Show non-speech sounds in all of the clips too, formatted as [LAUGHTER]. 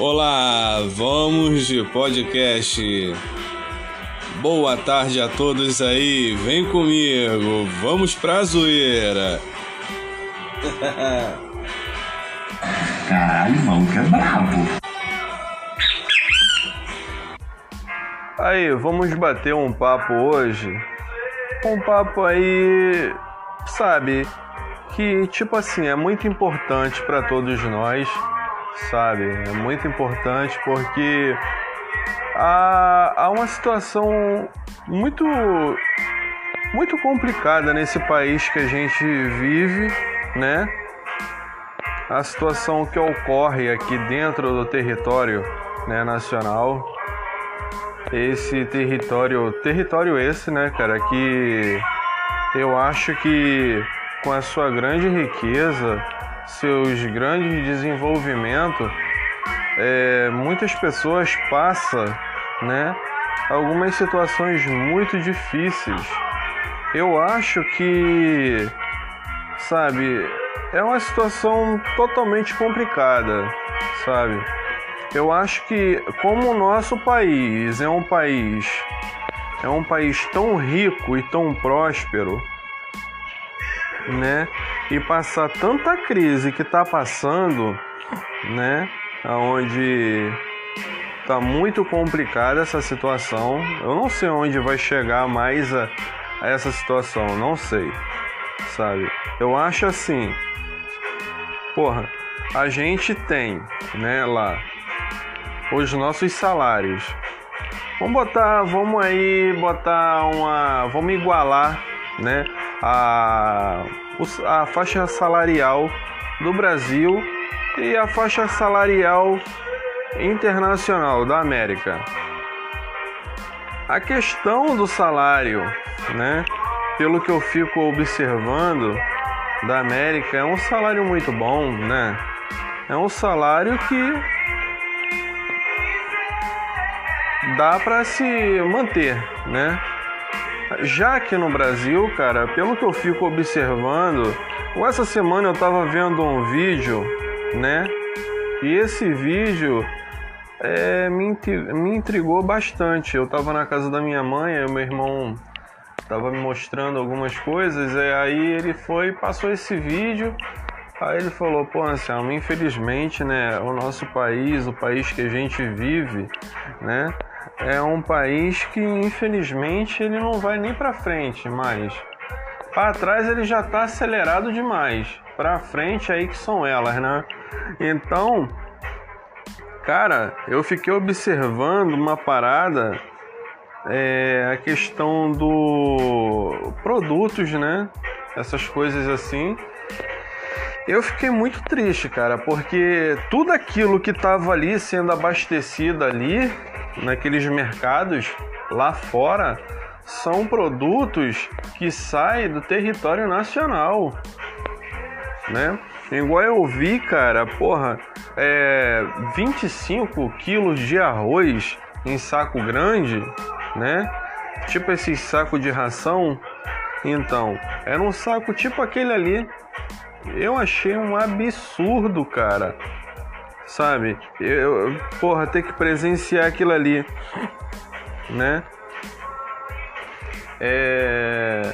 Olá, vamos de podcast. Boa tarde a todos aí, vem comigo, vamos pra zoeira. [LAUGHS] Caralho, maluco é brabo. Aí, vamos bater um papo hoje. Um papo aí, sabe, que tipo assim, é muito importante para todos nós, sabe? É muito importante porque há, há uma situação muito muito complicada nesse país que a gente vive, né? A situação que ocorre aqui dentro do território né, nacional esse território, território esse, né, cara, que eu acho que com a sua grande riqueza, seus grandes desenvolvimentos, é, muitas pessoas passam, né, algumas situações muito difíceis. Eu acho que, sabe, é uma situação totalmente complicada, sabe? Eu acho que como o nosso país é um país é um país tão rico e tão próspero, né? E passar tanta crise que está passando, né? Aonde tá muito complicada essa situação. Eu não sei onde vai chegar mais a, a essa situação, não sei, sabe? Eu acho assim, porra, a gente tem, né, lá os nossos salários. Vamos botar, vamos aí botar uma, vamos igualar, né, a, a faixa salarial do Brasil e a faixa salarial internacional da América. A questão do salário, né, pelo que eu fico observando da América, é um salário muito bom, né? É um salário que dá para se manter, né? Já que no Brasil, cara, pelo que eu fico observando, essa semana eu tava vendo um vídeo, né? E esse vídeo é, me, me intrigou bastante. Eu tava na casa da minha mãe, e meu irmão tava me mostrando algumas coisas, e aí ele foi passou esse vídeo. Aí ele falou, pô, Anselmo, infelizmente, né, o nosso país, o país que a gente vive, né, é um país que infelizmente ele não vai nem para frente mais. Para trás ele já está acelerado demais. Para frente aí que são elas, né? Então, cara, eu fiquei observando uma parada, é, a questão do produtos, né? Essas coisas assim. Eu fiquei muito triste, cara, porque tudo aquilo que estava ali sendo abastecido ali naqueles mercados lá fora são produtos que saem do território nacional, né? Igual eu vi, cara, porra, é 25 quilos de arroz em saco grande, né? Tipo esse saco de ração. Então, era um saco tipo aquele ali. Eu achei um absurdo, cara sabe? Eu, porra, ter que presenciar aquilo ali, né? É...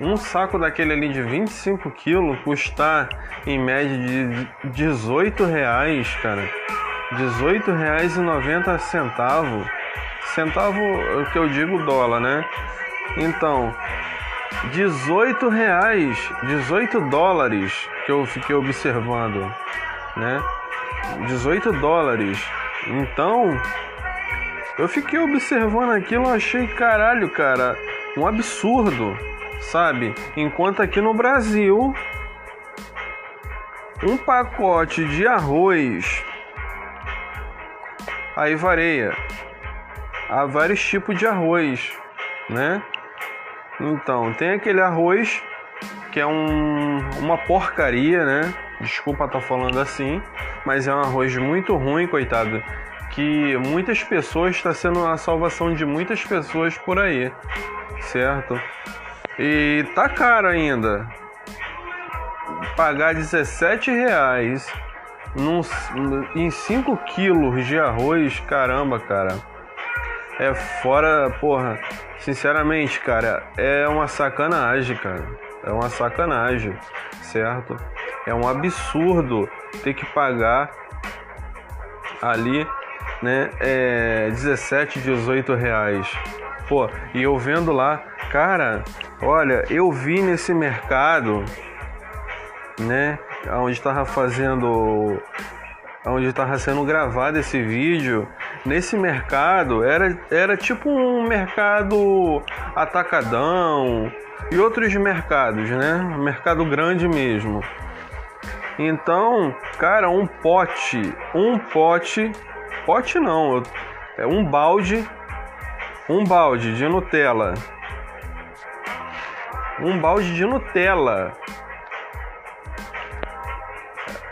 Um saco daquele ali de 25 quilos custar em média de 18 reais, cara. 18 reais e 90 centavos. Centavo, que eu digo dólar, né? Então, 18 reais, 18 dólares que eu fiquei observando, né? 18 dólares. Então, eu fiquei observando aquilo, achei caralho, cara, um absurdo, sabe? Enquanto aqui no Brasil, um pacote de arroz aí varia. Há vários tipos de arroz, né? Então, tem aquele arroz que é um, uma porcaria, né? Desculpa estar tá falando assim, mas é um arroz muito ruim, coitado. Que muitas pessoas está sendo a salvação de muitas pessoas por aí, certo? E tá caro ainda. Pagar 17 reais num, em 5 quilos de arroz, caramba, cara. É fora, porra, sinceramente, cara, é uma sacanagem, cara. É uma sacanagem, certo? É um absurdo ter que pagar ali, né, é 17, 18 reais. Pô, e eu vendo lá, cara, olha, eu vi nesse mercado, né, onde estava fazendo, onde estava sendo gravado esse vídeo, nesse mercado era, era tipo um mercado atacadão e outros mercados, né? Mercado grande mesmo. Então, cara, um pote, um pote, pote não, é um balde, um balde de Nutella. Um balde de Nutella.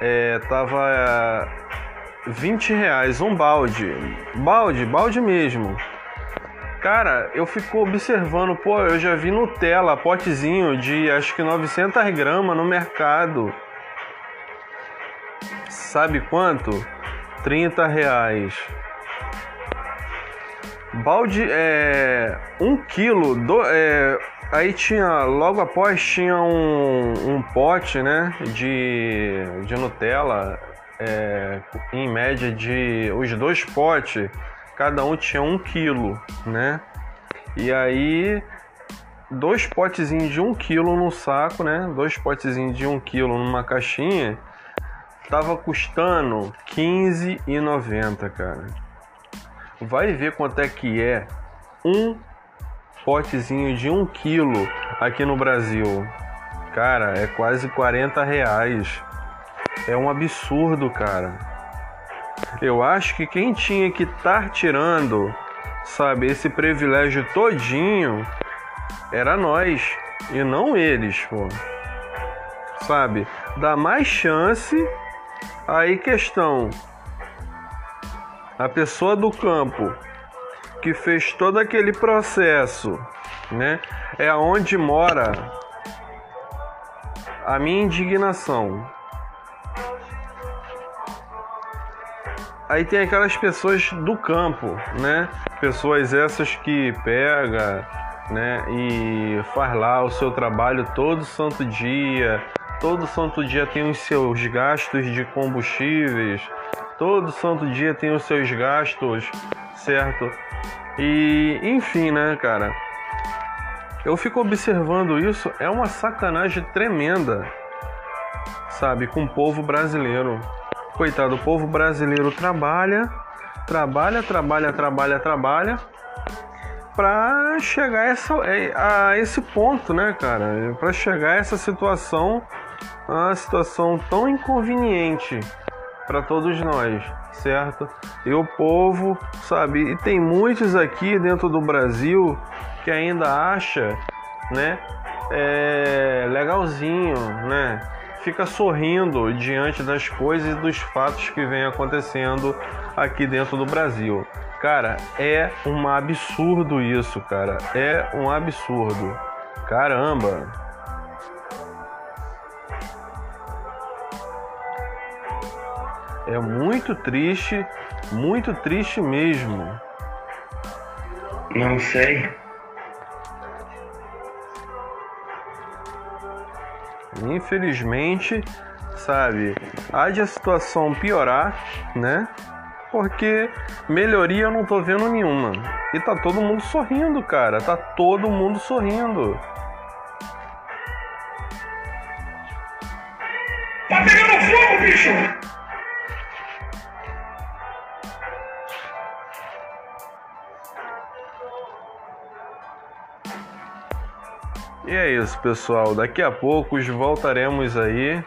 É, tava 20 reais um balde. Balde, balde mesmo. Cara, eu fico observando, pô, eu já vi Nutella, potezinho de acho que 900 gramas no mercado. Sabe quanto? 30 reais. Balde é. Um quilo. Do, é, aí tinha. Logo após tinha um, um pote, né? De, de Nutella. É, em média de. Os dois potes, cada um tinha um quilo, né? E aí. Dois potezinhos de um quilo no saco, né? Dois potezinhos de um quilo numa caixinha tava custando 15,90, cara. Vai ver quanto é que é um potezinho de um quilo aqui no Brasil. Cara, é quase 40 reais. É um absurdo, cara. Eu acho que quem tinha que estar tirando, sabe, esse privilégio todinho era nós e não eles, pô. Sabe? Dá mais chance Aí questão, a pessoa do campo que fez todo aquele processo, né? É aonde mora a minha indignação. Aí tem aquelas pessoas do campo, né? Pessoas essas que pega, né, e faz lá o seu trabalho todo santo dia, todo santo dia tem os seus gastos de combustíveis, todo santo dia tem os seus gastos, certo? E enfim, né, cara? Eu fico observando isso, é uma sacanagem tremenda, sabe, com o povo brasileiro. Coitado, o povo brasileiro trabalha, trabalha, trabalha, trabalha, trabalha para chegar a, essa, a esse ponto, né, cara? Para chegar a essa situação uma situação tão inconveniente para todos nós, certo? E o povo, sabe, e tem muitos aqui dentro do Brasil que ainda acha, né, é, legalzinho, né? Fica sorrindo diante das coisas e dos fatos que vem acontecendo aqui dentro do Brasil. Cara, é um absurdo isso, cara. É um absurdo. Caramba. É muito triste, muito triste mesmo. Não sei. Infelizmente, sabe, há de a situação piorar, né? Porque melhoria eu não tô vendo nenhuma. E tá todo mundo sorrindo, cara. Tá todo mundo sorrindo. Tá pegando fogo, bicho! E é isso, pessoal. Daqui a pouco voltaremos aí.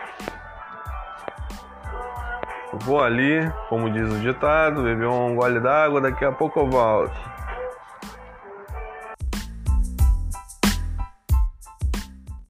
Vou ali, como diz o ditado, beber um gole d'água. Daqui a pouco eu volto.